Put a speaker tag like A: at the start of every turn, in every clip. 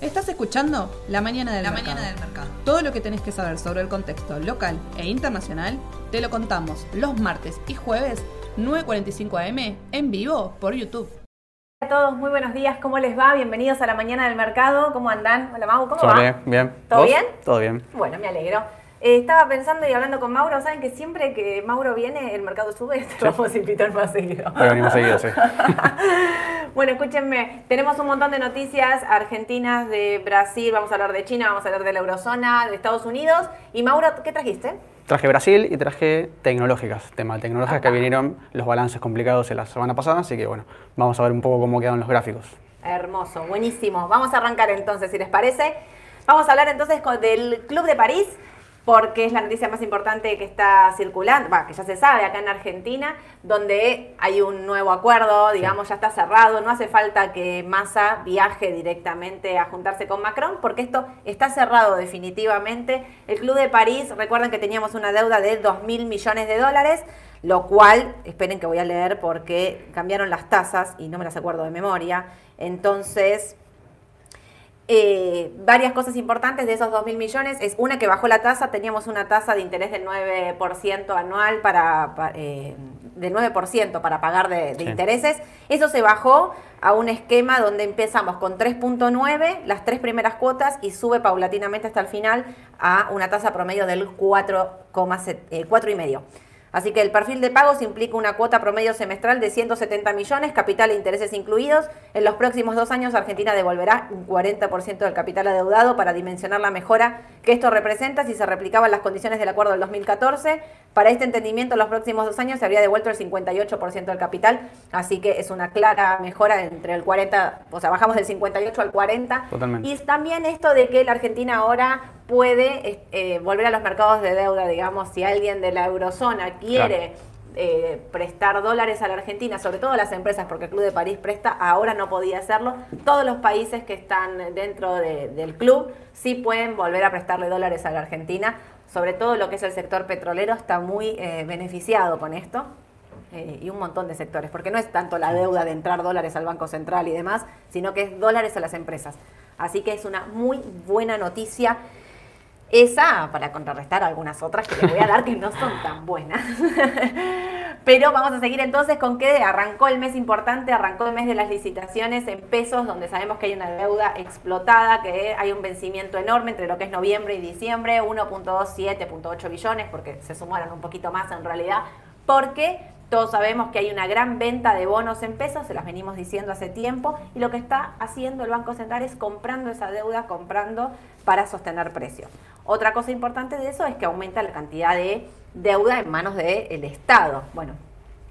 A: Estás escuchando La Mañana del,
B: La
A: mercado.
B: Mañana del Mercado.
A: Todo lo que tenés que saber sobre el contexto local e internacional te lo contamos los martes y jueves 9.45 am en vivo por YouTube.
C: Hola a todos, muy buenos días, ¿cómo les va? Bienvenidos a la mañana del mercado, ¿cómo andan? Hola Mau, ¿cómo
D: Todo
C: va?
D: bien, bien.
C: ¿Todo
D: ¿Vos?
C: bien?
D: Todo bien.
C: Bueno, me alegro. Eh, estaba pensando y hablando con Mauro, ¿saben que siempre que Mauro viene el mercado sube? Te vamos a invitar más seguido.
D: Hoy venimos seguido, sí.
C: bueno, escúchenme, tenemos un montón de noticias argentinas, de Brasil, vamos a hablar de China, vamos a hablar de la eurozona, de Estados Unidos. Y Mauro, ¿qué trajiste?
D: Traje Brasil y traje tecnológicas, tema de tecnológicas que vinieron los balances complicados en la semana pasada, así que bueno, vamos a ver un poco cómo quedan los gráficos.
C: Hermoso, buenísimo. Vamos a arrancar entonces, si les parece. Vamos a hablar entonces del Club de París, porque es la noticia más importante que está circulando, va, que ya se sabe acá en Argentina, donde hay un nuevo acuerdo, digamos, ya está cerrado, no hace falta que Massa viaje directamente a juntarse con Macron, porque esto está cerrado definitivamente. El Club de París, recuerden que teníamos una deuda de 2 mil millones de dólares, lo cual, esperen que voy a leer porque cambiaron las tasas y no me las acuerdo de memoria. Entonces, eh, varias cosas importantes de esos 2 mil millones es una que bajó la tasa, teníamos una tasa de interés del 9% anual para, pa- eh, del 9% para pagar de, de
D: Sí.
C: intereses. Eso se bajó a un esquema donde empezamos con 3.9 las tres primeras cuotas y sube paulatinamente hasta el final a una tasa promedio del 4,7, eh, 4,5. Así que el perfil de pagos implica una cuota promedio semestral de 170 millones, capital e intereses incluidos. En los próximos dos años, Argentina devolverá un 40% del capital adeudado para dimensionar la mejora que esto representa si se replicaban las condiciones del acuerdo del 2014. Para este entendimiento, en los próximos dos años se habría devuelto el 58% del capital, así que es una clara mejora entre el 40, o sea, bajamos del 58 al 40.
D: Totalmente.
C: Y también esto de que la Argentina ahora puede eh, volver a los mercados de deuda, digamos, si alguien de la eurozona quiere eh, prestar dólares a la Argentina, sobre todo a las empresas, porque el Club de París presta, ahora no podía hacerlo. Todos los países que están dentro de- del club sí pueden volver a prestarle dólares a la Argentina, sobre todo lo que es el sector petrolero está muy eh, beneficiado con esto. eh, y un montón de sectores, porque no es tanto la deuda de entrar dólares al Banco Central y demás, sino que es dólares a las empresas. Así que es una muy buena noticia esa para contrarrestar algunas otras que les voy a dar que no son tan buenas. Pero vamos a seguir entonces con que arrancó el mes importante, arrancó el mes de las licitaciones en pesos, donde sabemos que hay una deuda explotada, que hay un vencimiento enorme entre lo que es noviembre y diciembre, 1.27.8 billones, porque se sumaron un poquito más en realidad, porque todos sabemos que hay una gran venta de bonos en pesos, se las venimos diciendo hace tiempo, y lo que está haciendo el Banco Central es comprando esa deuda, comprando para sostener precios. Otra cosa importante de eso es que aumenta la cantidad de deuda en manos del Estado. Bueno,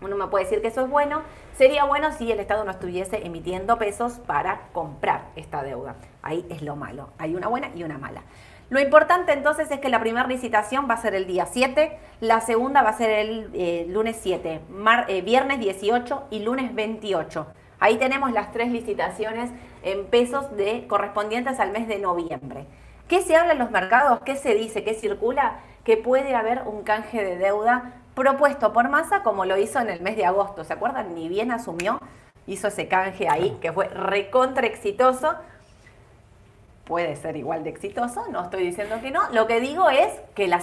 C: uno me puede decir que eso es bueno. Sería bueno si el Estado no estuviese emitiendo pesos para comprar esta deuda. Ahí es lo malo. Hay una buena y una mala. Lo importante entonces es que la primera licitación va a ser el día 7, la segunda va a ser el eh, lunes 7, mar- eh, viernes 18 y lunes 28. Ahí tenemos las tres licitaciones en pesos de, correspondientes al mes de noviembre. ¿Qué se habla en los mercados? ¿Qué se dice? ¿Qué circula? Que puede haber un canje de deuda propuesto por Massa como lo hizo en el mes de agosto. ¿Se acuerdan? Ni bien asumió, hizo ese canje ahí que fue recontra exitoso. Puede ser igual de exitoso, no estoy diciendo que no. Lo que digo es que la,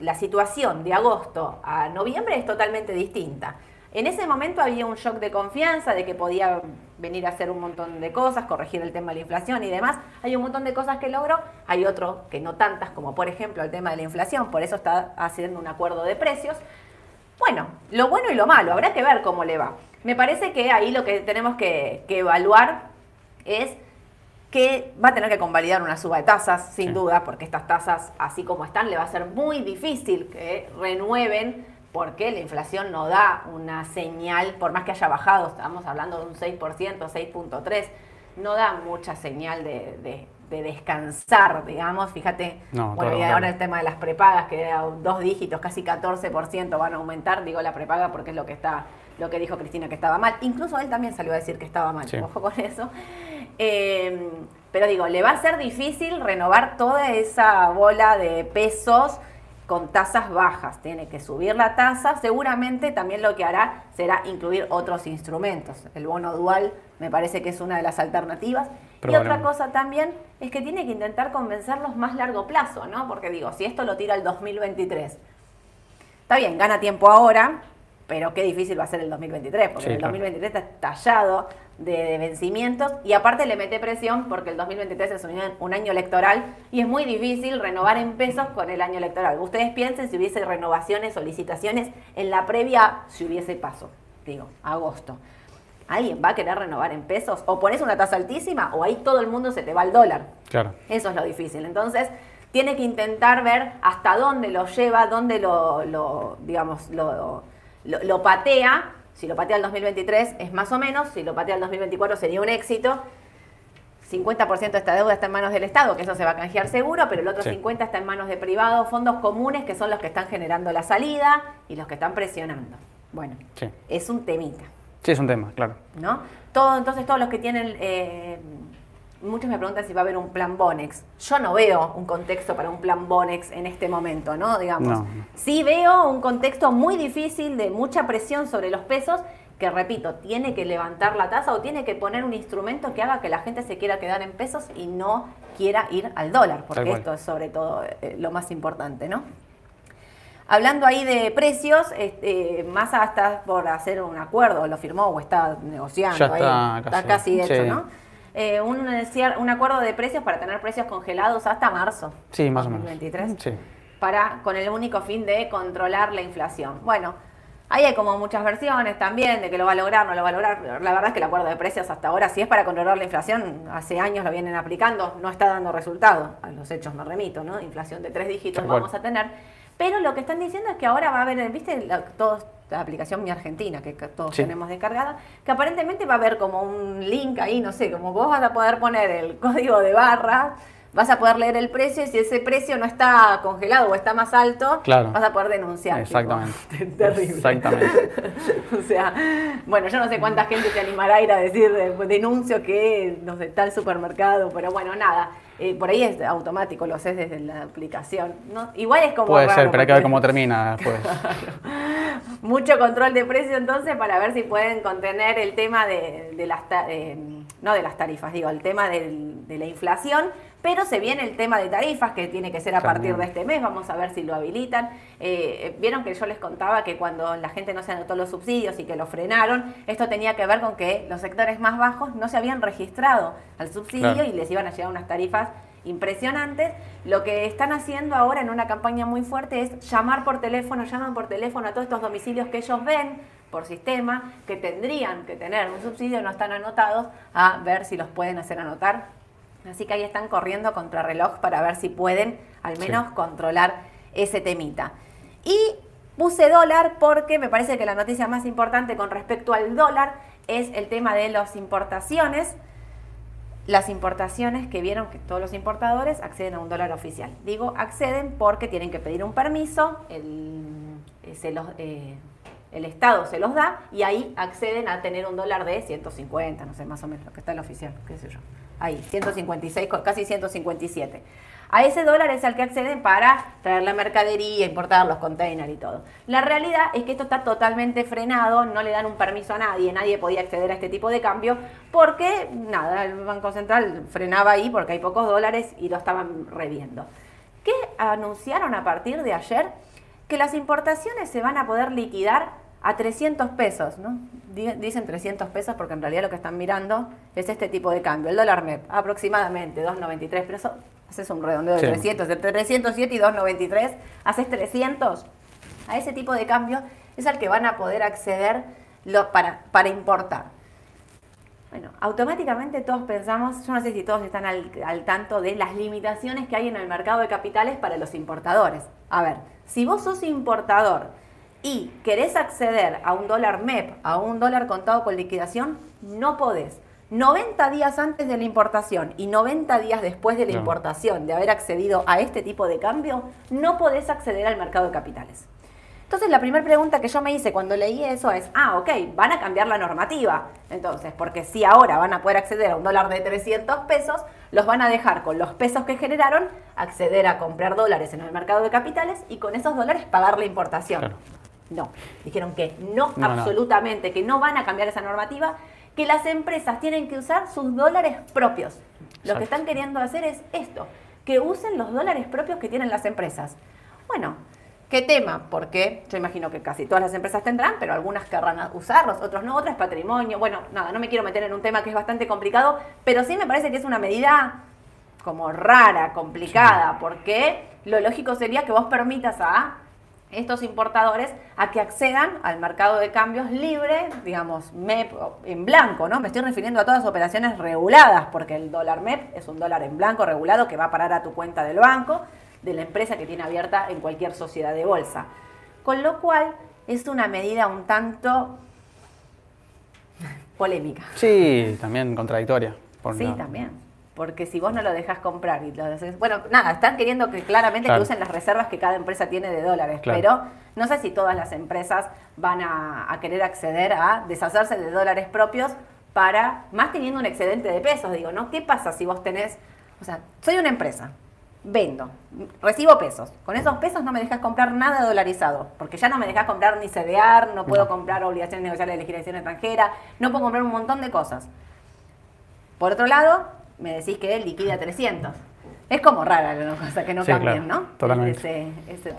C: la situación de agosto a noviembre es totalmente distinta. En ese momento había un shock de confianza de que podía venir a hacer un montón de cosas, corregir el tema de la inflación y demás. Hay un montón de cosas que logró, hay otro que no tantas, como por ejemplo el tema de la inflación, por eso está haciendo un acuerdo de precios. Bueno, lo bueno y lo malo, habrá que ver cómo le va. Me parece que ahí lo que tenemos que, que evaluar es que va a tener que convalidar una suba de tasas, sin
D: Sí.
C: duda, porque estas tasas, así como están, le va a ser muy difícil que renueven, porque la inflación no da una señal, por más que haya bajado, estamos hablando de un 6%, 6.3%, no da mucha señal de, de- de descansar, digamos, fíjate,
D: No,
C: bueno, y ahora el tema de las prepagas, que a dos dígitos, casi 14% van a aumentar, digo la prepaga porque es lo que está, lo que dijo Cristina que estaba mal, incluso él también salió a decir que estaba mal,
D: Sí.
C: ojo con eso. Eh, pero digo, le va a ser difícil renovar toda esa bola de pesos con tasas bajas, tiene que subir la tasa, seguramente también lo que hará será incluir otros instrumentos. El bono dual me parece que es una de las alternativas. Y otra cosa también es que tiene que intentar convencerlos más largo plazo, ¿no? Porque digo, si esto lo tira el 2023, está bien, gana tiempo ahora, pero qué difícil va a ser el 2023, porque el 2023 está tallado de, vencimientos y aparte le mete presión porque el 2023 es un, año electoral y es muy difícil renovar en pesos con el año electoral. Ustedes piensen si hubiese renovaciones o licitaciones en la previa, si hubiese paso, digo, agosto. ¿Alguien va a querer renovar en pesos? O pones una tasa altísima o ahí todo el mundo se te va al dólar.
D: Claro.
C: Eso es lo difícil. Entonces, tiene que intentar ver hasta dónde lo lleva, dónde lo, lo digamos, lo, lo patea si lo patea el 2023 es más o menos, si lo patea el 2024 sería un éxito. 50% de esta deuda está en manos del Estado, que eso se va a canjear seguro, pero el otro 50% está en manos de privados, fondos comunes, que son los que están generando la salida y los que están presionando. Bueno, es un temita.
D: Sí, es un tema, claro.
C: ¿No? Todo, entonces, todos los que tienen eh, muchos me preguntan si va a haber un plan Bonex. Yo no veo un contexto para un plan Bonex en este momento, ¿no? Digamos. Sí veo un contexto muy difícil de mucha presión sobre los pesos que repito, tiene que levantar la tasa o tiene que poner un instrumento que haga que la gente se quiera quedar en pesos y no quiera ir al dólar, porque esto es sobre todo eh, lo más importante, ¿no? Hablando ahí de precios, este, Massa está por hacer un acuerdo, lo firmó o está negociando,
D: ya está,
C: está casi hecho, ¿no? Eh, un, un acuerdo de precios para tener precios congelados hasta marzo.
D: Sí, más o
C: menos. Sí. Para, con el único fin de controlar la inflación. Bueno, ahí hay como muchas versiones también de que lo va a lograr, no lo va a lograr. La verdad es que el acuerdo de precios hasta ahora, si es para controlar la inflación, hace años lo vienen aplicando, no está dando resultado. A los hechos me remito, ¿no? Inflación de tres dígitos vamos a tener. Pero lo que están diciendo es que ahora va a haber, ¿viste? Todos la aplicación Mi Argentina, que todos tenemos descargada, que aparentemente va a haber como un link ahí, no sé, como vos vas a poder poner el código de barra, vas a poder leer el precio y si ese precio no está congelado o está más alto, vas a poder denunciar.
D: Exactamente.
C: terrible.
D: Exactamente.
C: o sea, bueno, yo no sé cuánta gente te animará a ir a decir denuncio que, no sé, tal supermercado, pero bueno, nada. Eh, por ahí es automático, lo haces desde la aplicación. ¿no? Igual es como.
D: Puede ser, pero hay que ver cómo termina después.
C: Mucho control de precio entonces para ver si pueden contener el tema de, las eh, no de las tarifas, digo, el tema de la inflación, pero se viene el tema de tarifas que tiene que ser a partir de este mes, vamos a ver si lo habilitan. Eh, vieron que yo les contaba que cuando la gente no se anotó los subsidios y que lo frenaron, esto tenía que ver con que los sectores más bajos no se habían registrado al subsidio y les iban a llegar unas tarifas impresionantes. Lo que están haciendo ahora en una campaña muy fuerte es llamar por teléfono, llaman por teléfono a todos estos domicilios que ellos ven por sistema, que tendrían que tener un subsidio, no están anotados, a ver si los pueden hacer anotar. Así que ahí están corriendo contra reloj para ver si pueden al menos controlar ese temita. Y puse dólar porque me parece que la noticia más importante con respecto al dólar es el tema de las importaciones las importaciones que vieron que todos los importadores acceden a un dólar oficial. Digo acceden porque tienen que pedir un permiso, el, eh, eh, el Estado se los da y ahí acceden a tener un dólar de 150, no sé, más o menos, lo que está el oficial, qué sé yo. Ahí, 156, casi 157. A ese dólar es al que acceden para traer la mercadería, importar los containers y todo. La realidad es que esto está totalmente frenado, no le dan un permiso a nadie, nadie podía acceder a este tipo de cambio porque, nada, el Banco Central frenaba ahí porque hay pocos dólares y lo estaban reviendo. ¿Qué anunciaron a partir de ayer? Que las importaciones se van a poder liquidar a 300 pesos, ¿no? Dicen 300 pesos porque en realidad lo que están mirando es este tipo de cambio. El dólar MEP, aproximadamente 2.93, pero eso haces un redondeo de 300, entre 307 y 293, haces 300. A ese tipo de cambio es al que van a poder acceder para, para importar. Bueno, automáticamente todos pensamos, yo no sé si todos están al, al, tanto de las limitaciones que hay en el mercado de capitales para los importadores. A ver, si vos sos importador y querés acceder a un dólar MEP, a un dólar contado con liquidación, no podés. 90 días antes de la importación y 90 días después de la importación, de haber accedido a este tipo de cambio, no podés acceder al mercado de capitales. Entonces la primera pregunta que yo me hice cuando leí eso es, ah, ok, van a cambiar la normativa. Entonces, porque si ahora van a poder acceder a un dólar de 300 pesos, los van a dejar con los pesos que generaron, acceder a comprar dólares en el mercado de capitales y con esos dólares pagar la importación. No, dijeron que no, absolutamente, que no van a cambiar esa normativa, que las empresas tienen que usar sus dólares propios. Lo que están queriendo hacer es esto, que usen los dólares propios que tienen las empresas. Bueno, ¿qué tema? Porque yo imagino que casi todas las empresas tendrán, pero algunas querrán usarlos, otros no, otras patrimonio. Bueno, nada, no me quiero meter en un tema que es bastante complicado, pero sí me parece que es una medida como rara, complicada, porque lo lógico sería que vos permitas a estos importadores a que accedan al mercado de cambios libre, digamos, MEP en blanco, ¿no? Me estoy refiriendo a todas las operaciones reguladas, porque el dólar MEP es un dólar en blanco regulado que va a parar a tu cuenta del banco, de la empresa que tiene abierta en cualquier sociedad de bolsa. Con lo cual, es una medida un tanto polémica.
D: Sí, también contradictoria.
C: sí, también porque si vos no lo dejas comprar y lo haces, bueno, nada, están queriendo que claramente que usen las reservas que cada empresa tiene de dólares, pero no sé si todas las empresas van a, querer acceder a deshacerse de dólares propios para, más teniendo un excedente de pesos, digo, ¿no? ¿Qué pasa si vos tenés, o sea, soy una empresa, vendo, recibo pesos, con esos pesos no me dejas comprar nada dolarizado, porque ya no me dejas comprar ni CDR, no puedo comprar obligaciones negociables de legislación extranjera, no puedo comprar un montón de cosas. Por otro lado, me decís que él liquida 300. Es como rara la cosa que no cambien, ¿no?
D: Totalmente.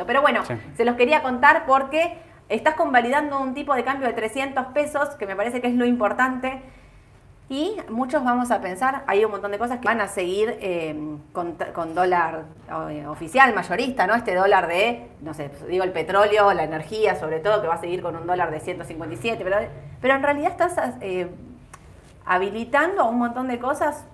C: pero bueno, se los quería contar porque estás convalidando un tipo de cambio de 300 pesos, que me parece que es lo importante. Y muchos vamos a pensar, hay un montón de cosas que van a seguir eh, con, dólar eh, oficial, mayorista, ¿no? Este dólar de, no sé, digo el petróleo, la energía, sobre todo, que va a seguir con un dólar de 157, pero, pero en realidad estás eh, habilitando un montón de cosas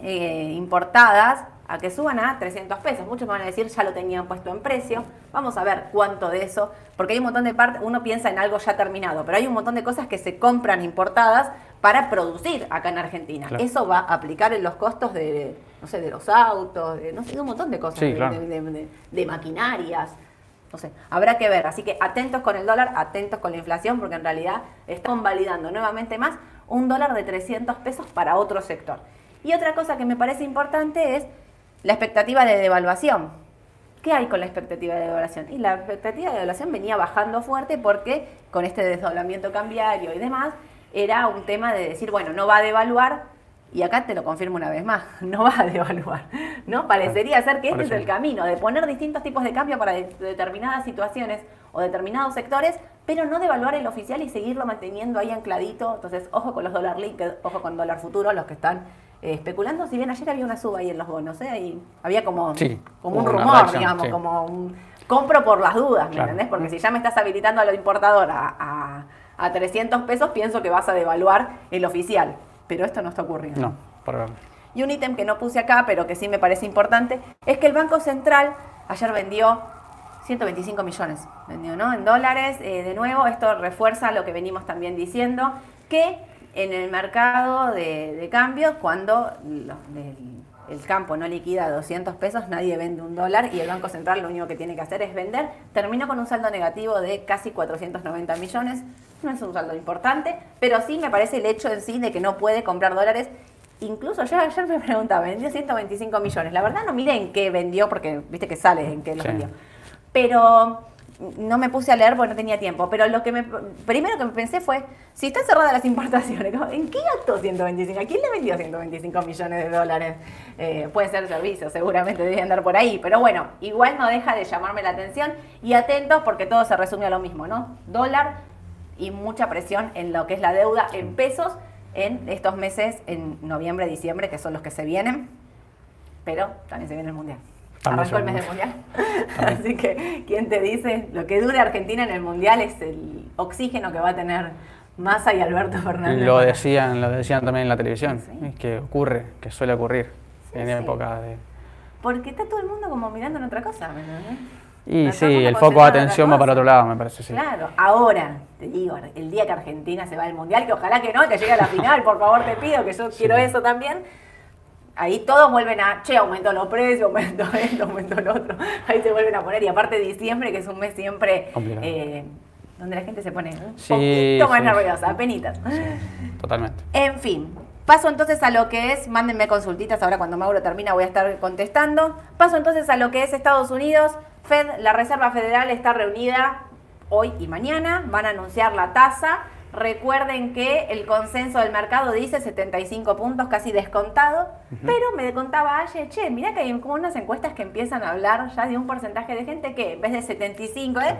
C: eh, importadas a que suban a 300 pesos. Muchos me van a decir, ya lo tenían puesto en precio. Vamos a ver cuánto de eso, porque hay un montón de partes, uno piensa en algo ya terminado, pero hay un montón de cosas que se compran importadas para producir acá en Argentina. Eso va a aplicar en los costos de, no sé, de los autos, de, no sé, un montón de cosas, de, maquinarias. No sé, habrá que ver. Así que atentos con el dólar, atentos con la inflación, porque en realidad están validando nuevamente más un dólar de 300 pesos para otro sector. Y otra cosa que me parece importante es la expectativa de devaluación. ¿Qué hay con la expectativa de devaluación? Y la expectativa de devaluación venía bajando fuerte porque con este desdoblamiento cambiario y demás, era un tema de decir, bueno, no va a devaluar, y acá te lo confirmo una vez más, no va a devaluar. ¿no? Parecería ser que este es el camino, de poner distintos tipos de cambio para determinadas situaciones o determinados sectores, pero no devaluar el oficial y seguirlo manteniendo ahí ancladito. Entonces, ojo con los dólar linked, ojo con dólar futuro, los que están especulando, si bien ayer había una suba ahí en los bonos, ¿eh? Ahí había como, como un rumor, digamos, como un compro por las dudas, ¿me entendés? Porque si ya me estás habilitando a lo importador a, a, 300 pesos, pienso que vas a devaluar el oficial. Pero esto no está ocurriendo.
D: No, por
C: Y un ítem que no puse acá, pero que sí me parece importante, es que el Banco Central ayer vendió 125 millones, vendió, ¿no? En dólares. Eh, de nuevo, esto refuerza lo que venimos también diciendo, que en el mercado de, de cambios, cuando el, campo no liquida 200 pesos, nadie vende un dólar y el Banco Central lo único que tiene que hacer es vender. Terminó con un saldo negativo de casi 490 millones. No es un saldo importante, pero sí me parece el hecho en sí de que no puede comprar dólares. Incluso yo ayer me preguntaba, vendió 125 millones. La verdad no miré en qué vendió, porque viste que sale en qué lo vendió. Pero no me puse a leer porque no tenía tiempo, pero lo que me, primero que me pensé fue, si están cerradas las importaciones, ¿en qué acto 125? ¿A quién le vendió 125 millones de dólares? Eh, puede ser servicio, seguramente debe andar por ahí, pero bueno, igual no deja de llamarme la atención y atentos porque todo se resume a lo mismo, ¿no? Dólar y mucha presión en lo que es la deuda en pesos en estos meses, en noviembre, diciembre, que son los que se vienen, pero también se viene el Mundial. Arrancó el mes del Mundial. Así que, ¿quién te dice? Lo que dure Argentina en el Mundial es el oxígeno que va a tener Massa y Alberto Fernández.
D: Lo decían, lo decían también en la televisión, es que ocurre, que suele ocurrir en época de...
C: Porque está todo el mundo como mirando en otra cosa,
D: Y sí, el foco de atención va para otro lado, me parece, sí.
C: Claro, ahora, te digo, el día que Argentina se va al Mundial, que ojalá que no, que llegue a la final, por favor te pido, que yo quiero eso también, ahí todos vuelven a, che, aumentó los precios, aumentó esto, aumentó lo otro. Ahí se vuelven a poner. Y aparte diciembre, que es un mes siempre eh, donde la gente se pone un poquito más nerviosa, apenitas.
D: totalmente.
C: En fin, Paso entonces a lo que es, mándenme consultitas, ahora cuando Mauro termina voy a estar contestando. Paso entonces a lo que es Estados Unidos. Fed, la Reserva Federal está reunida hoy y mañana, van a anunciar la tasa. Recuerden que el consenso del mercado dice 75 puntos, casi descontado, pero me contaba ayer, che, mira que hay como unas encuestas que empiezan a hablar ya de un porcentaje de gente que en vez de 75, ¿eh?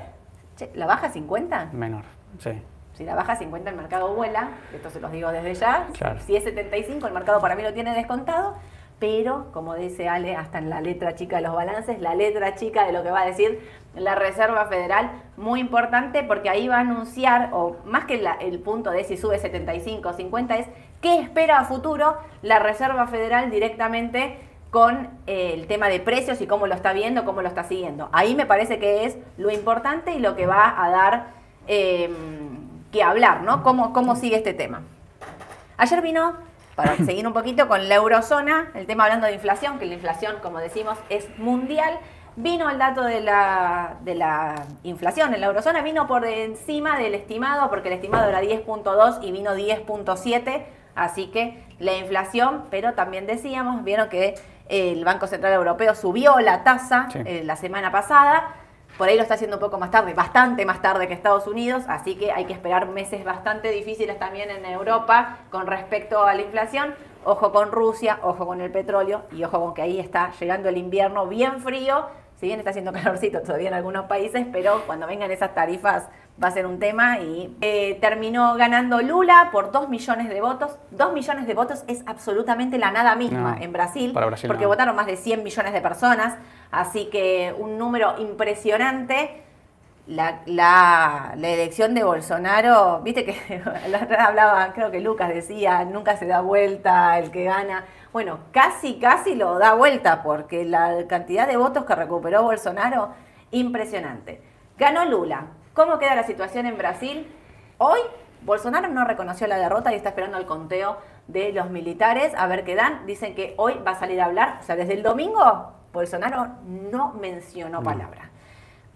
C: Che, ¿la baja 50?
D: Menor, sí.
C: Si la baja 50 el mercado vuela, esto se los digo desde ya. Si es 75 el mercado para mí lo tiene descontado, pero como dice Ale, hasta en la letra chica de los balances, la letra chica de lo que va a decir la Reserva Federal, muy importante porque ahí va a anunciar, o más que el punto de si sube 75 o 50 es qué espera a futuro la Reserva Federal directamente con eh, el tema de precios y cómo lo está viendo, cómo lo está siguiendo. Ahí me parece que es lo importante y lo que va a dar... Eh, que hablar, ¿no? ¿Cómo, cómo sigue este tema? Ayer vino, para seguir un poquito, con la eurozona, el tema hablando de inflación, que la inflación, como decimos, es mundial. Vino el dato de la, de la inflación en la eurozona, vino por encima del estimado, porque el estimado era 10.2 y vino 10.7, así que la inflación, pero también decíamos, vieron que el Banco Central Europeo subió la tasa eh, la semana pasada, por ahí lo está haciendo un poco más tarde, bastante más tarde que Estados Unidos, así que hay que esperar meses bastante difíciles también en Europa con respecto a la inflación. Ojo con Rusia, ojo con el petróleo y ojo con que ahí está llegando el invierno bien frío. Si bien está haciendo calorcito todavía en algunos países, pero cuando vengan esas tarifas va a ser un tema y eh, terminó ganando Lula por 2 millones de votos. 2 millones de votos es absolutamente la nada misma en Brasil, porque votaron más de 100 millones de personas, así que un número impresionante. La, la, elección de Bolsonaro, viste que la otra hablaba, creo que Lucas decía, nunca se da vuelta el que gana. Bueno, casi, casi lo da vuelta, porque la cantidad de votos que recuperó Bolsonaro, impresionante. Ganó Lula, ¿Cómo queda la situación en Brasil? Hoy Bolsonaro no reconoció la derrota y está esperando el conteo de los militares a ver qué dan. Dicen que hoy va a salir a hablar. O sea, desde el domingo Bolsonaro no mencionó palabra.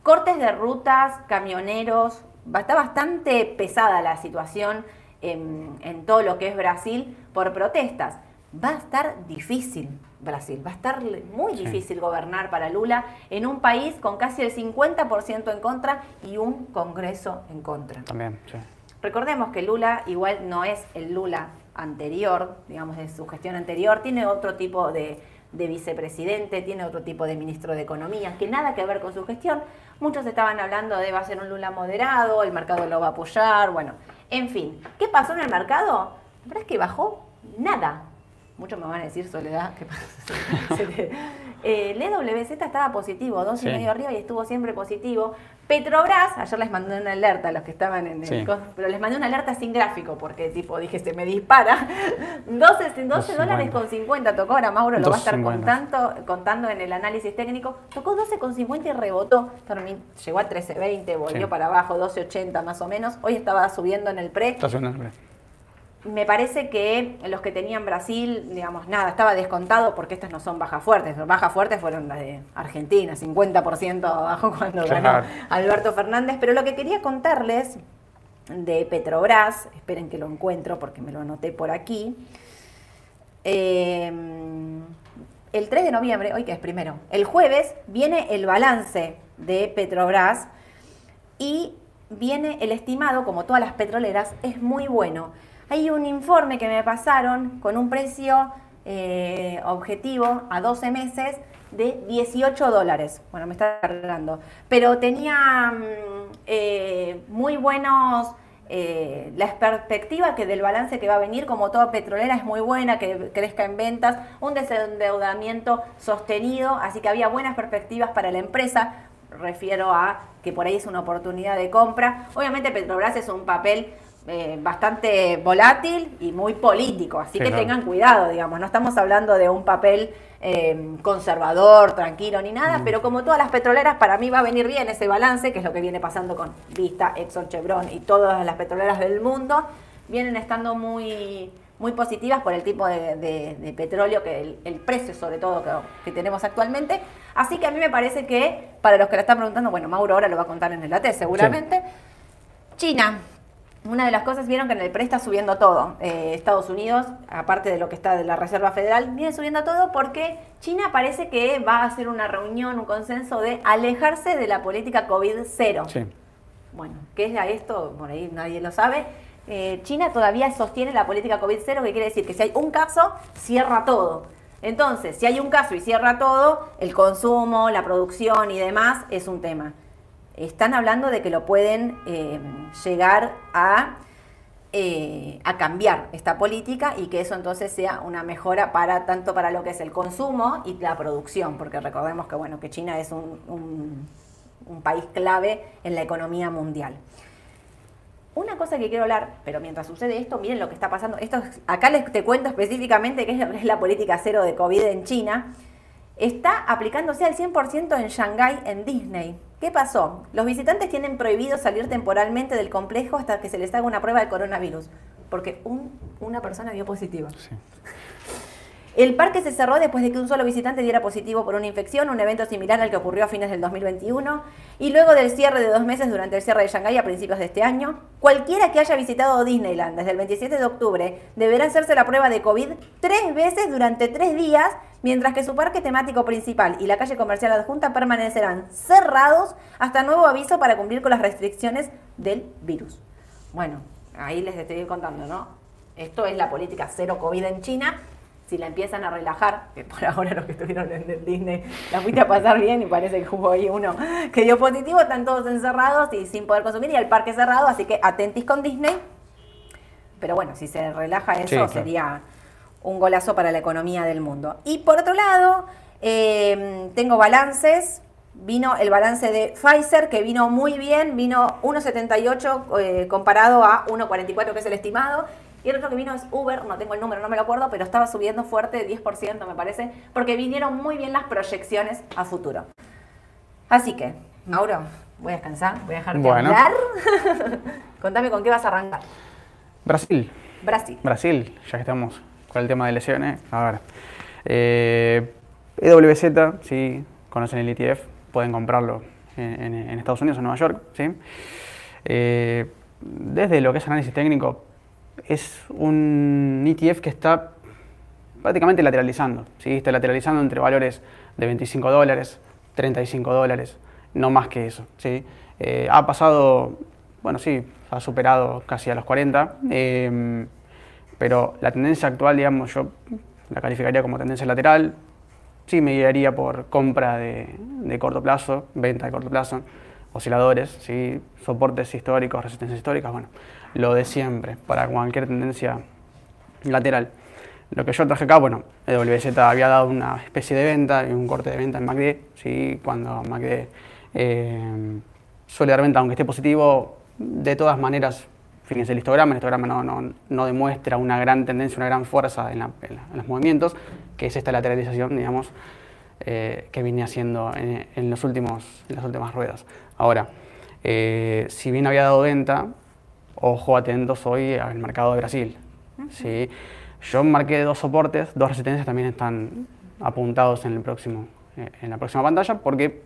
C: Cortes de rutas, camioneros. Está bastante pesada la situación en, en todo lo que es Brasil por protestas. Va a estar difícil Brasil. Va a estar muy difícil gobernar para Lula en un país con casi el 50% en contra y un Congreso en contra.
D: También, sí.
C: Recordemos que Lula igual no es el Lula anterior, digamos, de su gestión anterior, tiene otro tipo de, vicepresidente, tiene otro tipo de ministro de Economía, que nada que ver con su gestión. Muchos estaban hablando de va a ser un Lula moderado, el mercado lo va a apoyar, bueno, en fin. ¿Qué pasó en el mercado? La verdad es que bajó nada, muchos me van a decir Soledad, ¿qué pasa? eh, el EWZ estaba positivo, dos y medio arriba y estuvo siempre positivo. Petrobras, ayer les mandé una alerta a los que estaban en el pero les mandé una alerta sin gráfico porque tipo dije se me dispara. 12, 12 dólares con 50 tocó, ahora Mauro lo va a estar contando, contando en el análisis técnico. Tocó 12 con 50 y rebotó. Llegó a 13.20, volvió para abajo, 12.80 más o menos. Hoy estaba subiendo en el pre. Está subiendo en el pre me parece que los que tenían Brasil, digamos, nada, estaba descontado porque estas no son bajas fuertes. Las bajas fuertes fueron las de Argentina, 50% abajo cuando ganó Alberto Fernández. Pero lo que quería contarles de Petrobras, esperen que lo encuentro porque me lo anoté por aquí. Eh, el 3 de noviembre, hoy que es primero, el jueves viene el balance de Petrobras y viene el estimado, como todas las petroleras, es muy bueno. Hay un informe que me pasaron con un precio eh, objetivo a 12 meses de 18 dólares. Bueno, me está cargando. Pero tenía mm, eh, muy buenos... Eh, la perspectiva que del balance que va a venir, como toda petrolera, es muy buena, que crezca en ventas, un desendeudamiento sostenido, así que había buenas perspectivas para la empresa. Refiero a que por ahí es una oportunidad de compra. Obviamente Petrobras es un papel eh, bastante volátil y muy político, así que tengan cuidado, digamos, no estamos hablando de un papel eh, conservador, tranquilo ni nada, mm. pero como todas las petroleras, para mí va a venir bien ese balance, que es lo que viene pasando con Vista, Exxon, Chevron y todas las petroleras del mundo, vienen estando muy muy positivas por el tipo de, petróleo, que el, precio sobre todo que, tenemos actualmente. Así que a mí me parece que, para los que le están preguntando, bueno, Mauro ahora lo va a contar en el AT seguramente. China, una de las cosas, vieron que en el PRE está subiendo todo. Eh, Estados Unidos, aparte de lo que está de la Reserva Federal, viene subiendo todo porque China parece que va a hacer una reunión, un consenso de alejarse de la política COVID-0. Sí. Bueno, ¿qué es esto? Por ahí nadie lo sabe. Eh, China todavía sostiene la política COVID-0, que quiere decir que si hay un caso, cierra todo. Entonces, si hay un caso y cierra todo, el consumo, la producción y demás es un tema están hablando de que lo pueden eh, llegar a, eh, a cambiar esta política y que eso entonces sea una mejora para tanto para lo que es el consumo y la producción, porque recordemos que bueno que China es un, un país clave en la economía mundial. Una cosa que quiero hablar, pero mientras sucede esto, miren lo que está pasando. Esto, acá les te cuento específicamente qué es la política cero de COVID en China. Está aplicándose al 100% en Shanghái, en Disney. ¿Qué pasó? Los visitantes tienen prohibido salir temporalmente del complejo hasta que se les haga una prueba de coronavirus, porque una persona dio positivo. El parque se cerró después de que un solo visitante diera positivo por una infección, un evento similar al que ocurrió a fines del 2021, y luego del cierre de dos meses durante el cierre de Shanghái a principios de este año. Cualquiera que haya visitado Disneyland desde el 27 de octubre deberá hacerse la prueba de COVID tres veces durante tres días, mientras que su parque temático principal y la calle comercial adjunta permanecerán cerrados hasta nuevo aviso para cumplir con las restricciones del virus. Bueno, ahí les estoy contando, ¿no? Esto es la política cero COVID en China si la empiezan a relajar, que por ahora los que estuvieron en el Disney la fuiste a pasar bien y parece que hubo ahí uno que dio positivo, están todos encerrados y sin poder consumir y el parque cerrado, así que atentis con Disney. Pero bueno, si se relaja eso sería un golazo para la economía del mundo. Y por otro lado, em, tengo balances. Vino el balance de Pfizer, que vino muy bien, vino 1,78 eh, comparado a 1,44 que es el estimado, y el otro que vino es Uber, no tengo el número, no me lo acuerdo, pero estaba subiendo fuerte, 10% me parece, porque vinieron muy bien las proyecciones a futuro. Así que, Mauro, voy a descansar, voy a dejar de hablar. Contame con qué vas a arrancar.
D: Brasil.
C: Brasil.
D: Brasil, ya que estamos con el tema de lesiones. A ver. Eh, EWZ, si conocen el ETF, pueden comprarlo en, Estados Unidos, en Nueva York. ¿sí? Eh, desde lo que es análisis técnico, es un ETF que está prácticamente lateralizando. ¿sí? Está lateralizando entre valores de 25 dólares, 35 dólares, no más que eso. ¿sí? Eh, ha pasado, bueno, sí, ha superado casi a los 40, em, pero la tendencia actual, digamos, yo la calificaría como tendencia lateral. Sí, me guiaría por compra de, de corto plazo, venta de corto plazo, osciladores, ¿sí? soportes históricos, resistencias históricas, bueno lo de siempre, para cualquier tendencia lateral. Lo que yo traje acá, bueno, WZ había dado una especie de venta y un corte de venta en MACD, ¿sí? cuando MACD eh, suele dar venta aunque esté positivo, de todas maneras, fíjense el histograma, el histograma no, no, no demuestra una gran tendencia, una gran fuerza en, los movimientos, que es esta lateralización, digamos, eh, que vine haciendo en, los últimos, en las últimas ruedas. Ahora, eh, si bien había dado venta, ojo atentos hoy al mercado de Brasil. ¿sí? Yo marqué dos soportes, dos resistencias también están apuntados en, el próximo, eh, en la próxima pantalla porque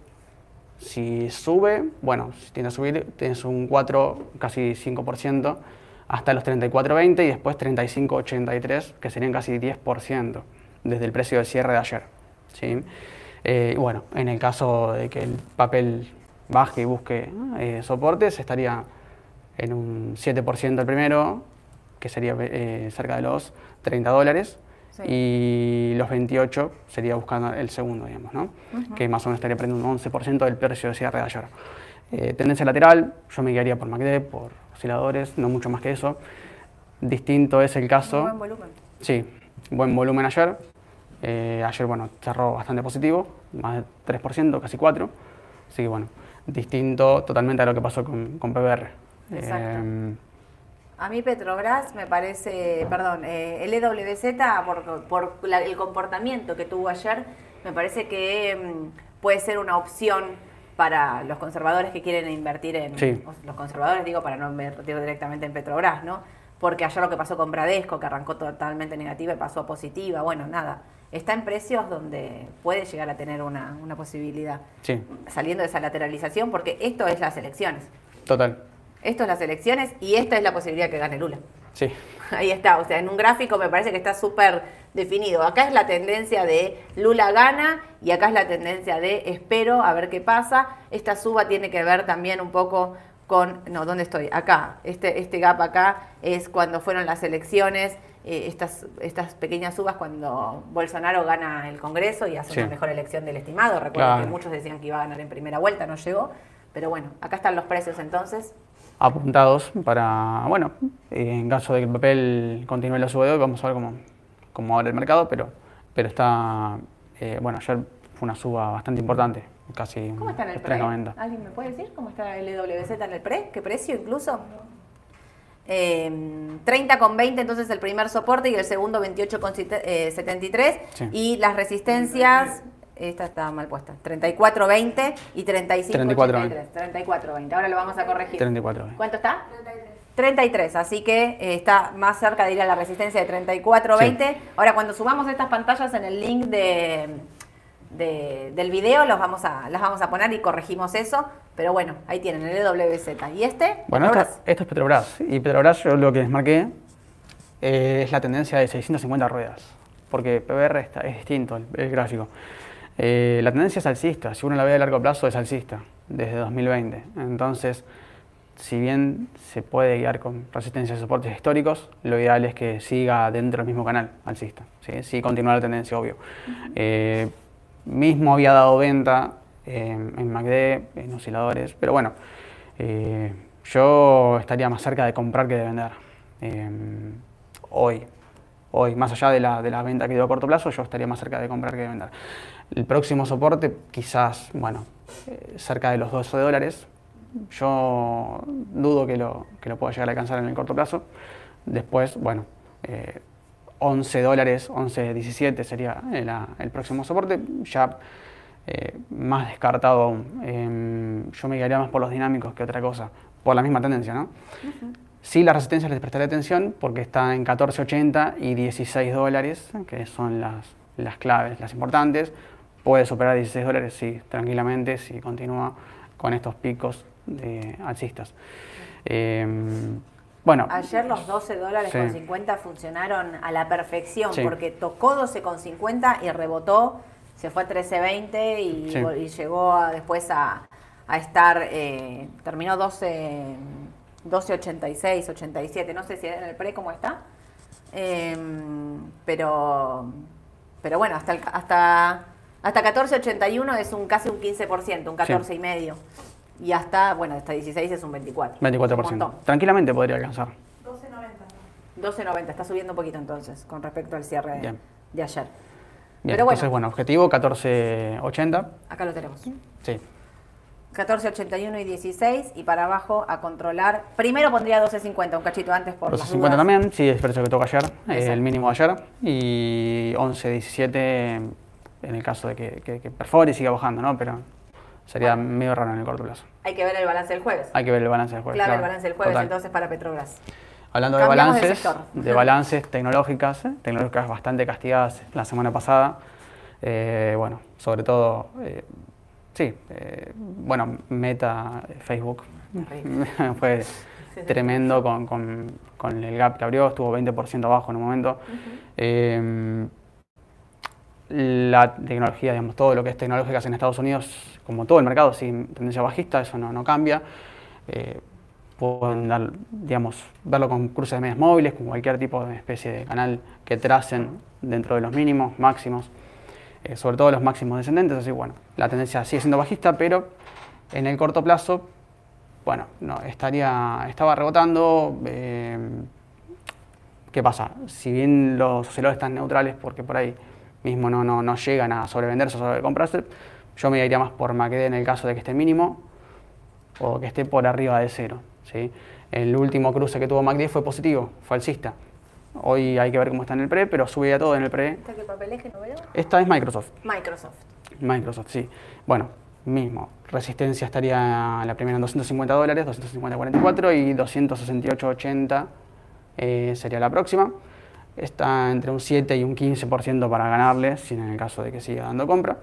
D: si sube, bueno, si tiene a subir, tienes un 4, casi 5% hasta los 34.20 y después 35.83, que serían casi 10% desde el precio de cierre de ayer. ¿sí? Eh, bueno, en el caso de que el papel baje y busque eh, soportes, estaría en un 7% el primero, que sería eh, cerca de los 30 dólares, y los 28 sería buscando el segundo, digamos, ¿no? que más o menos estaría perdiendo un 11% del precio de cierre de ayer. Eh, tendencia lateral, yo me guiaría por MACD, por osciladores, no mucho más que eso. Distinto es el caso.
C: buen volumen.
D: Sí, buen volumen ayer. Eh, ayer, bueno, cerró bastante positivo, más de 3%, casi 4%. Así que, bueno, distinto totalmente a lo que pasó con, con PBR.
C: Em, a mí Petrobras me parece, perdón, eh, el EWZ por, el comportamiento que tuvo ayer, me parece que em, puede ser una opción para los conservadores que quieren invertir en... Los conservadores digo para no invertir directamente en Petrobras, ¿no? porque ayer lo que pasó con Bradesco, que arrancó totalmente negativa y pasó a positiva, bueno, nada, está en precios donde puede llegar a tener una, una posibilidad.
D: Sí.
C: Saliendo de esa lateralización, porque esto es las elecciones.
D: Total.
C: Esto es las elecciones y esta es la posibilidad que gane Lula.
D: Sí.
C: Ahí está, o sea, en un gráfico me parece que está súper definido. Acá es la tendencia de Lula gana y acá es la tendencia de espero a ver qué pasa. Esta suba tiene que ver también un poco con, no, ¿dónde estoy? Acá, este, este gap acá es cuando fueron las elecciones, eh, estas, estas pequeñas subas cuando Bolsonaro gana el Congreso y hace
D: Sí.
C: una mejor elección del estimado. Recuerdo
D: Claro.
C: que muchos decían que iba a ganar en primera vuelta, no llegó. Pero bueno, acá están los precios entonces.
D: Apuntados para, bueno, en caso de que el papel continúe la suba de hoy, vamos a ver cómo, cómo abre el mercado, pero, pero está, eh, bueno, ayer fue una suba bastante importante, casi
C: ¿Cómo está en el pre?
D: 3.90.
C: ¿Alguien me puede decir cómo está el EWZ en el pre? ¿Qué precio incluso? Eh, 30,20 entonces el primer soporte y el segundo 28,73
D: Sí.
C: y las resistencias esta está mal puesta 34,20 y 35,83 34,20 ahora lo vamos a corregir
D: 34.
C: ¿cuánto está? 33, así que eh, está más cerca de ir a la resistencia de 34.20. Ahora, cuando subamos estas pantallas en el link de, de- del video, los vamos a, las vamos a poner y corregimos eso. Pero bueno, ahí tienen el EWZ. ¿Y este?
D: Bueno,
C: Ahora
D: esto, es Petrobras. Y Petrobras, yo lo que les marqué eh, es la tendencia de 650 ruedas. Porque PBR está, es distinto el, el gráfico. Eh, la tendencia es alcista. Si uno la ve a largo plazo, es alcista. Desde 2020. Entonces, si bien se puede guiar con resistencias y soportes históricos, lo ideal es que siga dentro del mismo canal alcista. Sí, sí continúa la tendencia, obvio. Eh, mismo había dado venta en, en MACD, en osciladores, pero bueno, eh, yo estaría más cerca de comprar que de vender. Eh, hoy, hoy, más allá de la, de la venta que dio a corto plazo, yo estaría más cerca de comprar que de vender. El próximo soporte, quizás, bueno, eh, cerca de los 12 dólares. Yo dudo que lo, que lo pueda llegar a alcanzar en el corto plazo. Después, bueno, eh, 11 dólares, 11, 17 sería el, el próximo soporte. Ya eh, más descartado aún. Em, yo me guiaría más por los dinámicos que otra cosa, por la misma tendencia, ¿no? Sí, las resistencias les prestaré atención porque está en 14.80 y 16 dólares, que son las, las claves, las importantes. Puede superar 16 dólares, sí, tranquilamente, si continúa con estos picos de alcistas. Em, bueno,
C: Ayer los 12 dólares
D: Sí.
C: con 50 funcionaron a la perfección
D: Sí.
C: porque tocó 12 con 50 y rebotó, se fue a 13.20 y,
D: Sí.
C: y llegó a- después a, a estar, eh, terminó 12, 12.86, 87, no sé si en el pre cómo está, Em, pero, pero bueno, hasta, el- hasta, hasta 14.81 es un casi un 15%, un 14 y hasta, bueno, hasta 16 es un 24.
D: 24%.
C: Un.
D: Tranquilamente podría alcanzar.
C: 12.90, está subiendo un poquito entonces con respecto al cierre de,
D: Bien.
C: de ayer.
D: Bien,
C: Pero bueno.
D: entonces, bueno, objetivo 14.80.
C: Acá lo tenemos.
D: Sí,
C: 14.81 y 16 y para abajo a controlar. Primero pondría 12.50, un cachito antes por las
D: 12.50
C: dudas.
D: también, sí, es el precio que toca ayer, eh, el mínimo de ayer. Y 11.17 en el caso de que, que, que perfore y siga bajando, ¿no? Pero sería medio raro en el corto plazo.
C: Hay que ver el balance del jueves.
D: Hay que ver el balance del jueves.
C: clave el
D: claro.
C: balance del jueves
D: Total.
C: entonces para Petrobras.
D: Hablando de
C: Cambiamos
D: balances, de balances tecnológicas, ¿eh? tecnológicas bastante castigadas la semana pasada. Eh, bueno, sobre todo, eh, sí, bueno, Meta, Facebook, fue tremendo con, con- con el gap que abrió, estuvo 20% abajo en un momento. La tecnología, digamos, todo lo que es tecnológicas en Estados Unidos, como todo el mercado, sin tendencia bajista, eso no, no cambia. Eh, pueden dar, digamos, verlo con cruces de medias móviles, con cualquier tipo de especie de canal que tracen dentro de los mínimos, máximos, eh, sobre todo los máximos descendentes, así bueno, la tendencia sigue siendo bajista, pero en el corto plazo, bueno, no, estaría, estaba rebotando. eh, ¿Qué pasa? Si bien los osciladores están neutrales, porque por ahí mismo no, no, no llegan a sobrevenderse o sobrecomprarse, yo me iría más por MACD en el caso de que esté mínimo o que esté por arriba de cero. ¿sí? El último cruce que tuvo MACD fue positivo, fue alcista. Hoy hay que ver cómo está en el pre, pero sube ya todo en el pre.
C: ¿Está qué papeleje no veo?
D: Esta es Microsoft.
C: Microsoft.
D: Microsoft, sí. Bueno, mismo. Resistencia estaría la primera en 250 dólares, 250.44 y 268.80 eh, sería la próxima. Está entre un 7 y un 15% para ganarle, si en el caso de que siga dando compra.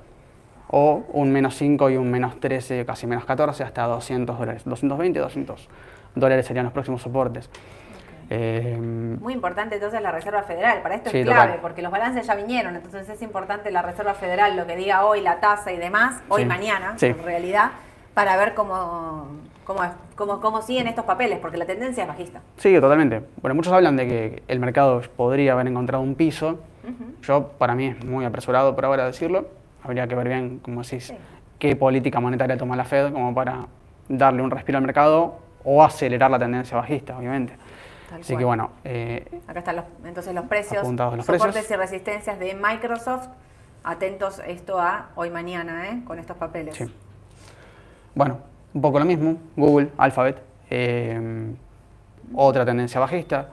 D: O un menos 5 y un menos 13, casi menos 14, hasta 200 dólares. 220, 200 dólares serían los próximos soportes.
C: Eh, Muy importante entonces la Reserva Federal, para esto es clave, porque los balances ya vinieron, entonces es importante la Reserva Federal, lo que diga hoy, la tasa y demás, hoy mañana, en realidad, para ver cómo, cómo, cómo, cómo, siguen estos papeles, porque la tendencia es bajista.
D: Sí, totalmente. Bueno, muchos hablan de que el mercado podría haber encontrado un piso. Yo, para mí, es muy apresurado por ahora decirlo. Habría que ver bien, como decís, qué política monetaria toma la Fed como para darle un respiro al mercado o acelerar la tendencia bajista, obviamente. Así que bueno.
C: Eh, Acá están los, entonces los precios, los soportes y resistencias de Microsoft. Atentos esto a hoy mañana, ¿eh? con estos papeles. Sí.
D: Bueno, un poco lo mismo. Google, Alphabet. Eh, otra tendencia bajista.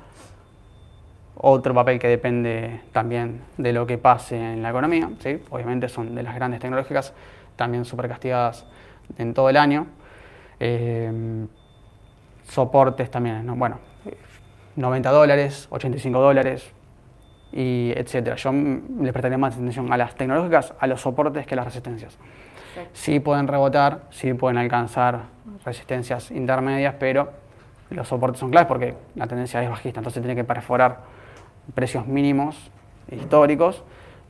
D: Otro papel que depende también de lo que pase en la economía. ¿sí? Obviamente son de las grandes tecnológicas, también súper castigadas en todo el año. soportes también, ¿no? bueno, 90 dólares, 85 dólares, y etcétera. Yo les prestaría más atención a las tecnológicas, a los soportes que a las resistencias. Sí pueden rebotar, sí pueden alcanzar resistencias intermedias, pero los soportes son claves porque la tendencia es bajista, entonces tiene que perforar precios mínimos históricos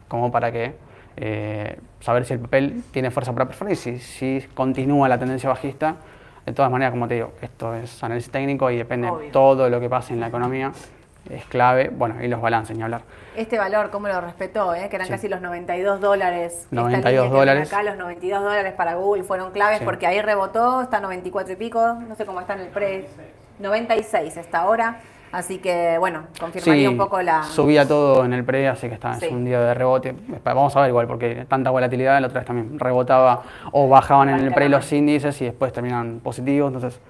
D: como para que eh, saber si el papel tiene fuerza para perforar y si, si continúa la tendencia bajista, de todas maneras, como te digo, esto es análisis técnico y depende de todo lo que pase en la economía. Es clave, bueno, y los balances, ni hablar.
C: Este valor, ¿cómo lo respetó? Eh? Que eran casi los 92 dólares.
D: 92 dólares.
C: Acá los 92 dólares para Google fueron claves porque ahí rebotó, está 94 y pico, no sé cómo está en el pre. 96 esta ahora. Así que, bueno, confirmaría un poco la.
D: Subía todo en el pre, así que está, es un día de rebote. Vamos a ver igual, porque tanta volatilidad, la otra vez también rebotaba o bajaban en el pre los índices y después terminan positivos, entonces.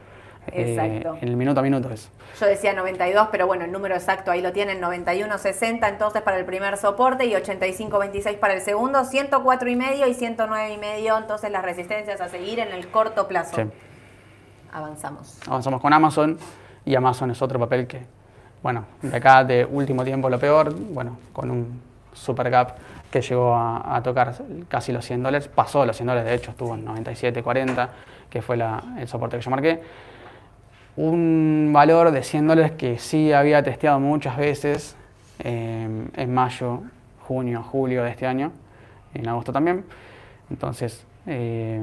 D: Eh, en el minuto a minuto es.
C: Yo decía 92, pero bueno, el número exacto ahí lo tienen, 91.60 entonces para el primer soporte y 85.26 para el segundo, 104 y medio y 109 y medio, entonces las resistencias a seguir en el corto plazo. Avanzamos.
D: Avanzamos con Amazon y Amazon es otro papel que bueno, de acá de último tiempo lo peor, bueno, con un super gap que llegó a, tocar casi los 100 dólares, pasó los 100 dólares, de hecho estuvo en 97.40, que fue el soporte que yo marqué. Un valor de 100 dólares que sí había testeado muchas veces eh, en mayo, junio, julio de este año, en agosto también. Entonces, eh,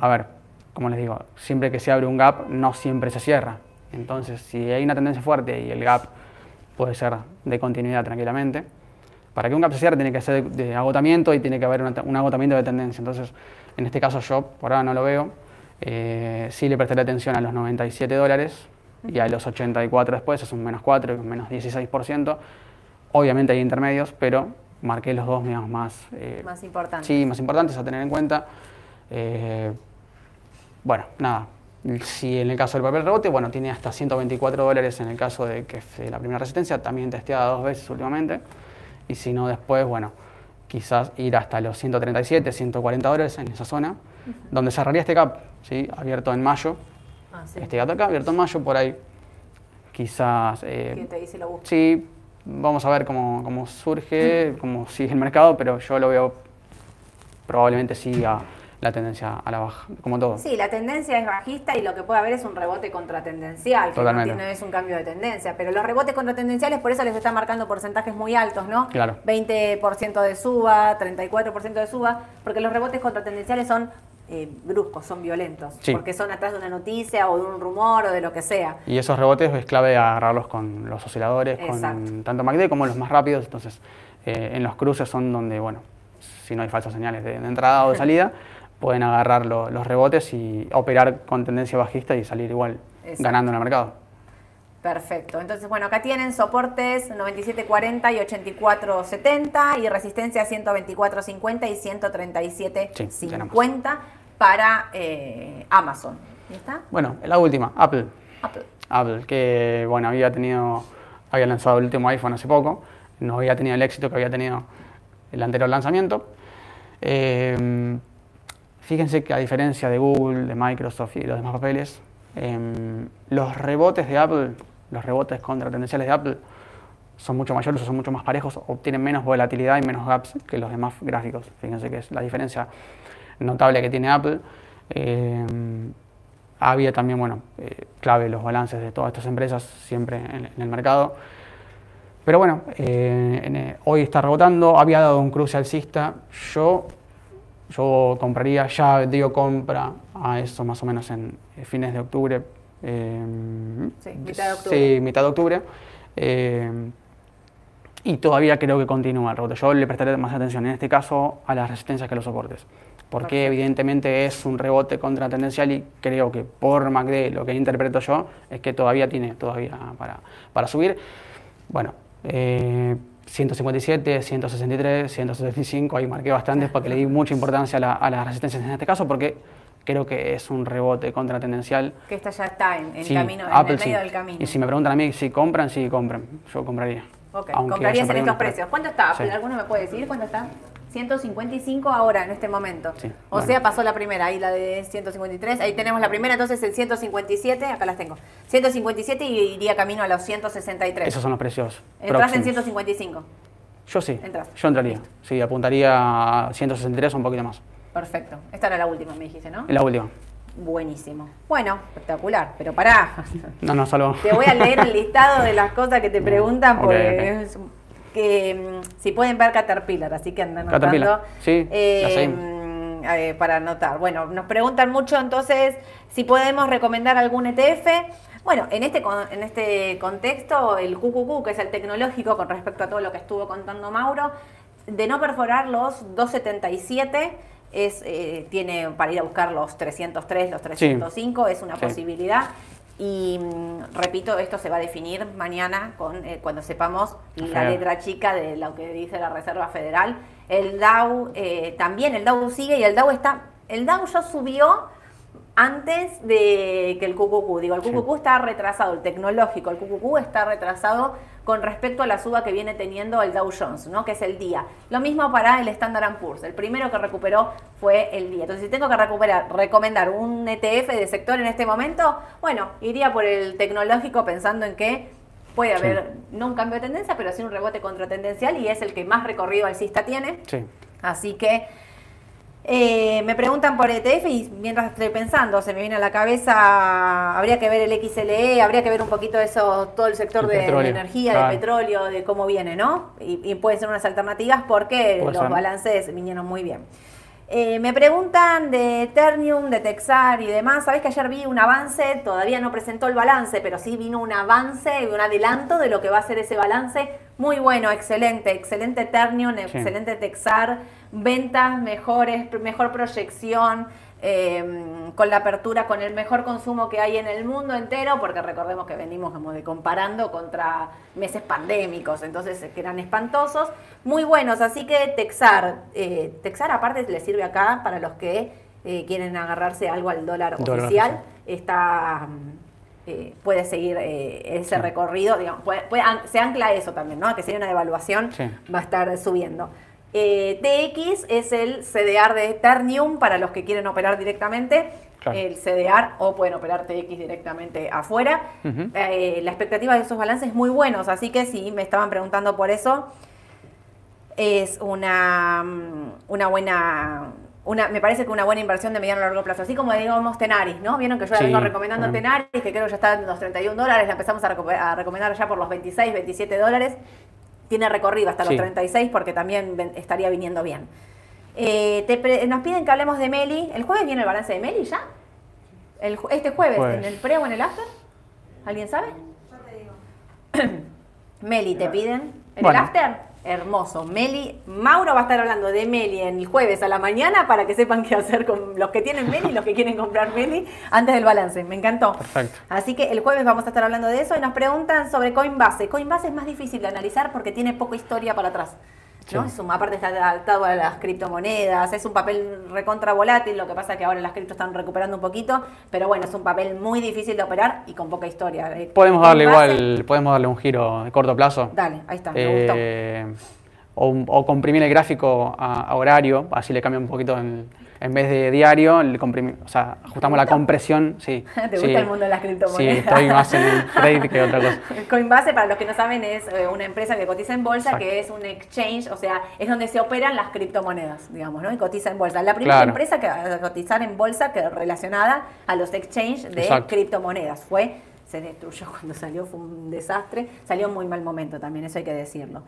D: a ver, como les digo, siempre que se abre un gap, no siempre se cierra. Entonces, si hay una tendencia fuerte y el gap puede ser de continuidad tranquilamente, para que un gap se cierre tiene que ser de, agotamiento y tiene que haber un agotamiento de tendencia. Entonces, en este caso yo por ahora no lo veo. Eh, sí le prestaré atención a los 97 dólares y a los 84 después, es un menos 4 y un menos 16%. Obviamente hay intermedios, pero marqué los dos digamos, más,
C: eh, más importantes.
D: Sí, más importantes a tener en cuenta. Eh, bueno, nada, si en el caso del papel rebote, bueno, tiene hasta 124 dólares en el caso de que fue la primera resistencia, también testeada dos veces últimamente. Y si no, después, bueno, quizás ir hasta los 137, 140 dólares en esa zona, donde cerraría este cap, ¿sí? abierto en mayo. Ah, este gato acá, abierto en mayo, por ahí quizás...
C: Eh.
D: Sí, vamos a ver cómo, cómo surge, cómo sigue el mercado, pero yo lo veo probablemente siga la tendencia a la baja, como todo.
C: Sí, la tendencia es bajista y lo que puede haber es un rebote contratendencial, que no, es un cambio de tendencia. Pero los rebotes contratendenciales, por eso les está marcando porcentajes muy altos, ¿no?
D: Claro.
C: 20% de suba, 34% de suba, porque los rebotes contratendenciales son eh, bruscos, son violentos, porque son atrás de una noticia o de un rumor o de lo que sea.
D: Y esos rebotes es clave agarrarlos con los osciladores, con tanto MACD como los más rápidos, entonces eh, en los cruces son donde, bueno, si no hay falsas señales de entrada o de salida, pueden agarrar los rebotes y operar con tendencia bajista y salir igual ganando en el mercado.
C: Perfecto. Entonces, bueno, acá tienen soportes 97.40 y 84.70 y resistencia 124.50 y 137.50 para eh, Amazon. ¿Y está?
D: Bueno, la última, Apple. Apple. Apple, que bueno, había tenido, había lanzado el último iPhone hace poco, no había tenido el éxito que había tenido el anterior lanzamiento. Eh, Fíjense que a diferencia de Google, de Microsoft y los demás papeles, em, los rebotes de Apple los rebotes contra tendenciales de Apple son mucho mayores o son mucho más parejos, obtienen menos volatilidad y menos gaps que los demás gráficos. Fíjense que es la diferencia notable que tiene Apple. Eh, había también, bueno, eh, clave los balances de todas estas empresas siempre en, el mercado. Pero bueno, eh, hoy está rebotando, había dado un cruce alcista. Yo, yo compraría, ya dio compra a eso más o menos en fines de octubre.
C: sí, mitad de octubre.
D: Sí, mitad de octubre y todavía creo que continúa el rebote. Yo le prestaré más atención en este caso a las resistencias que a los soportes, porque evidentemente es un rebote contra tendencial y creo que por MACD lo que interpreto yo es que todavía tiene todavía para, para subir. Bueno, 157, 163, 175, ahí marqué bastantes porque le di mucha importancia a, las resistencias en este caso porque creo que es un rebote contra tendencial.
C: Que esta ya está en, camino, en el medio del camino.
D: Y si me preguntan a mí si compran, sí compran, yo compraría.
C: Ok, comprarías en estos precios. ¿Cuánto está? ¿Alguno me puede decir cuánto está? 155 ahora, en este momento. o sea, pasó la primera, ahí la de 153. Ahí tenemos la primera, entonces el 157, acá las tengo. 157 y iría camino a los 163.
D: Esos son los precios.
C: Entras en 155.
D: Yo sí. Yo entraría. Sí, apuntaría a 163 o un poquito más.
C: Perfecto. Esta era la última, me dijiste, ¿no?
D: La última.
C: Buenísimo. Bueno, espectacular, pero pará.
D: No, no, solo.
C: Te voy a leer el listado de las cosas que te preguntan porque que mm, si pueden ver Caterpillar, así que andan
D: Caterpillar, sí,
C: eh, para anotar. Bueno, nos preguntan mucho entonces si podemos recomendar algún ETF. Bueno, en este, en este contexto, el QQQ, que es el tecnológico con respecto a todo lo que estuvo contando Mauro, de no perforar los 277 es, eh, tiene para ir a buscar los 303, los 305, es una posibilidad. Y mm, repito, esto se va a definir mañana con, eh, cuando sepamos la letra chica de lo que dice la Reserva Federal. El DAO eh, también, el DAO sigue y el DAO está, el DAO ya subió antes de que el QQQ, digo, el QQQ está retrasado, el tecnológico, el QQQ está retrasado con respecto a la suba que viene teniendo el Dow Jones, ¿no? que es el día. Lo mismo para el Standard Poor's. El primero que recuperó fue el día. Entonces, si tengo que recuperar, recomendar un ETF de sector en este momento, bueno, iría por el tecnológico pensando en que puede haber no un cambio de tendencia, pero sí un rebote contratendencial y es el que más recorrido alcista tiene.
D: Sí.
C: Así que eh, me preguntan por ETF y mientras estoy pensando, se me viene a la cabeza, habría que ver el XLE, habría que ver un poquito eso, todo el sector de, energía, de petróleo, de cómo viene, ¿no? Y, y pueden ser unas alternativas porque los balances vinieron muy bien. Eh, me preguntan de Ternium, de Texar y demás. Sabés que ayer vi un avance, todavía no presentó el balance, pero sí vino un avance, un adelanto de lo que va a ser ese balance. Muy bueno, excelente, excelente Ternium, excelente Texar, ventas mejores, mejor proyección. Em, con la apertura, con el mejor consumo que hay en el mundo entero, porque recordemos que venimos como de comparando contra meses pandémicos, entonces que eran espantosos, muy buenos, así que Texar, eh, Texar aparte le sirve acá para los que eh, quieren agarrarse algo al dólar, oficial, está... Eh, puede seguir ese recorrido, digamos, se ancla eso también, ¿no? Que sería una devaluación, va a estar subiendo. Eh, TX es el CDR de Eternium para los que quieren operar directamente. El CDR o pueden operar TX directamente afuera. Eh, la expectativa de esos balances es muy buenos, así que si me estaban preguntando por eso, es una, mm, una buena una, me parece que una buena inversión de mediano a largo plazo. Así como digamos Tenaris, ¿no? Vieron que yo ya vengo recomendando Tenaris, que creo que ya está en los 31 dólares, la empezamos a, a, recomendar ya por los 26, 27 dólares tiene recorrido hasta los 36 porque también estaría viniendo bien. Eh, nos piden que hablemos de Meli. ¿El jueves viene el balance de Meli ya? ¿Este jueves, en el pre o en el after? ¿Alguien sabe? Yo te digo. Meli, ¿te piden? ¿En el after? Hermoso. Meli, Mauro va a estar hablando de Meli en el jueves a la mañana para que sepan qué hacer con los que tienen Meli y los que quieren comprar Meli antes del balance. Me encantó.
D: Perfecto.
C: Así que el jueves vamos a estar hablando de eso y nos preguntan sobre Coinbase. Coinbase es más difícil de analizar porque tiene poca historia para atrás. ¿No? Es un, aparte está adaptado a las criptomonedas, es un papel recontra volátil, lo que pasa es que ahora las criptos están recuperando un poquito, pero bueno, es un papel muy difícil de operar y con poca historia.
D: Eh, podemos darle igual, podemos darle un giro de corto plazo.
C: Dale, ahí está, me gustó.
D: Eh, o, comprimir el gráfico a, horario, así le cambia un poquito en, en vez de diario, le o sea, ajustamos la compresión. Sí,
C: ¿Te gusta el mundo de las criptomonedas?
D: Sí, estoy más en el trade que otra cosa.
C: Coinbase, para los que no saben, es eh, una empresa que cotiza en bolsa, que es un exchange, o sea, es donde se operan las criptomonedas, digamos, ¿no? Y cotiza en bolsa. La primera empresa que va a cotizar en bolsa que relacionada a los exchanges de criptomonedas fue se destruyó cuando salió, fue un desastre, salió en muy mal momento también, eso hay que decirlo.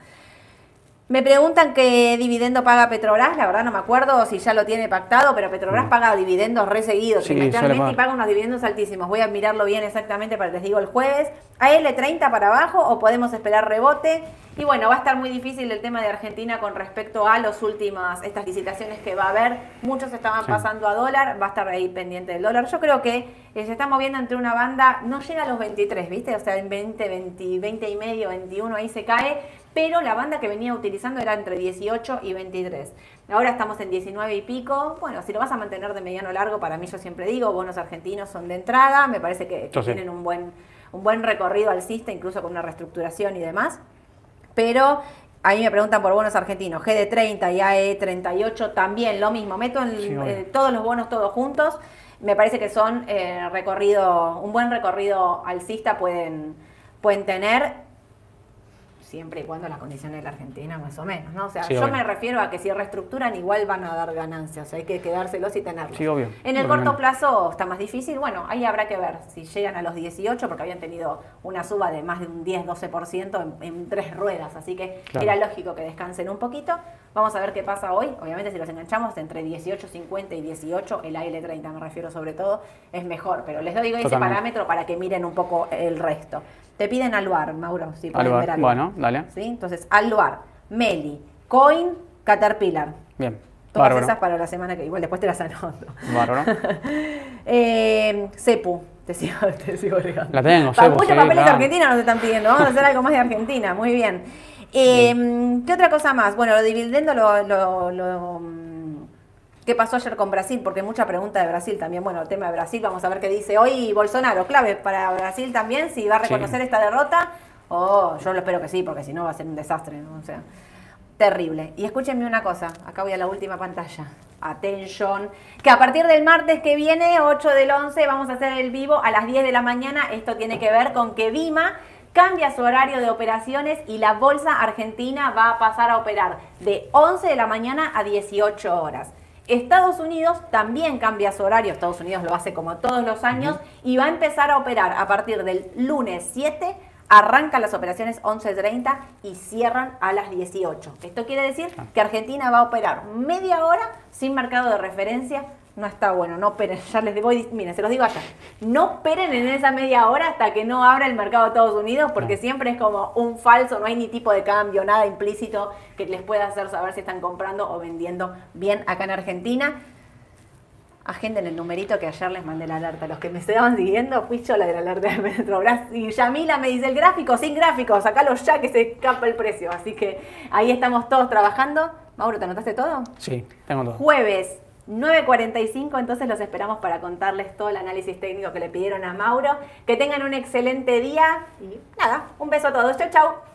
C: Me preguntan qué dividendo paga Petrobras, la verdad no me acuerdo si ya lo tiene pactado, pero Petrobras mm. paga dividendos reseguidos sí, y paga unos dividendos altísimos. Voy a mirarlo bien exactamente para que les digo el jueves. ¿A L30 para abajo o podemos esperar rebote? Y bueno, va a estar muy difícil el tema de Argentina con respecto a las últimas, estas licitaciones que va a haber. Muchos estaban pasando a dólar, va a estar ahí pendiente del dólar. Yo creo que eh, se está moviendo entre una banda, no llega a los 23, ¿viste? O sea, en 20, 20, 20 y medio, 21 ahí se cae pero la banda que venía utilizando era entre 18 y 23. Ahora estamos en 19 y pico. Bueno, si lo vas a mantener de mediano largo, para mí yo siempre digo, bonos argentinos son de entrada, me parece que, tienen un buen, un buen recorrido alcista, incluso con una reestructuración y demás. Pero a mí me preguntan por bonos argentinos, GD30 y AE38 también lo mismo. Meto en, eh, todos los bonos todos juntos. Me parece que son eh, recorrido, un buen recorrido alcista pueden, pueden tener siempre y cuando las condiciones de la Argentina más o menos, ¿no? O sea, yo me refiero a que si reestructuran igual van a dar ganancias, o sea, hay que quedárselos y tenerlos.
D: Sí, obvio.
C: En el corto plazo está más difícil, bueno, ahí habrá que ver si llegan a los 18, porque habían tenido una suba de más de un 10-12% en, tres ruedas, así que era lógico que descansen un poquito. Vamos a ver qué pasa hoy, obviamente si los enganchamos entre 18.50 y 18, el AL30 me refiero sobre todo, es mejor, pero les doy ese parámetro para que miren un poco el resto. Te piden Aluar, Mauro, si pueden ver
D: Bueno, dale.
C: ¿Sí? Entonces, Aluar, Meli, Coin, Caterpillar.
D: Bien.
C: Todas esas para la semana que igual después te las anoto.
D: Bárbaro.
C: eh, Cepu, te sigo, te sigo
D: La tengo, Cepu.
C: Muchos papeles de Argentina nos están pidiendo. Vamos a hacer algo más de Argentina. Muy bien. Eh, ¿Qué otra cosa más? Bueno, lo dividendo lo, lo ¿Qué pasó ayer con Brasil? Porque mucha pregunta de Brasil también. Bueno, el tema de Brasil, vamos a ver qué dice hoy Bolsonaro. Clave para Brasil también, si va a reconocer esta derrota. Oh, yo lo espero que sí, porque si no va a ser un desastre, ¿no? O sea, terrible. Y escúchenme una cosa, acá voy a la última pantalla. Atención, que a partir del martes que viene, 8 del 11, vamos a hacer el vivo a las 10 de la mañana. Esto tiene que ver con que Vima cambia su horario de operaciones y la bolsa argentina va a pasar a operar de 11 de la mañana a 18 horas. Estados Unidos también cambia su horario, Estados Unidos lo hace como todos los años y va a empezar a operar a partir del lunes 7, arrancan las operaciones 11.30 y cierran a las 18. Esto quiere decir ah. que Argentina va a operar media hora sin mercado de referencia no está bueno, no esperen, ya les digo, miren, se los digo allá, no esperen en esa media hora hasta que no abra el mercado de Estados Unidos, porque siempre es como un falso, no hay ni tipo de cambio, nada implícito que les pueda hacer saber si están comprando o vendiendo bien acá en Argentina. Agenden el numerito que ayer les mandé la alerta. Los que me estaban siguiendo, fui yo la de la alerta de Metrobras. Y Yamila me dice el gráfico, sin gráfico, sacalo ya que se escapa el precio. Así que ahí estamos todos trabajando. Mauro, ¿te anotaste todo?
D: Sí, tengo todo.
C: Jueves, 9.45, entonces los esperamos para contarles todo el análisis técnico que le pidieron a Mauro. Que tengan un excelente día y nada, un beso a todos. Chau, chau.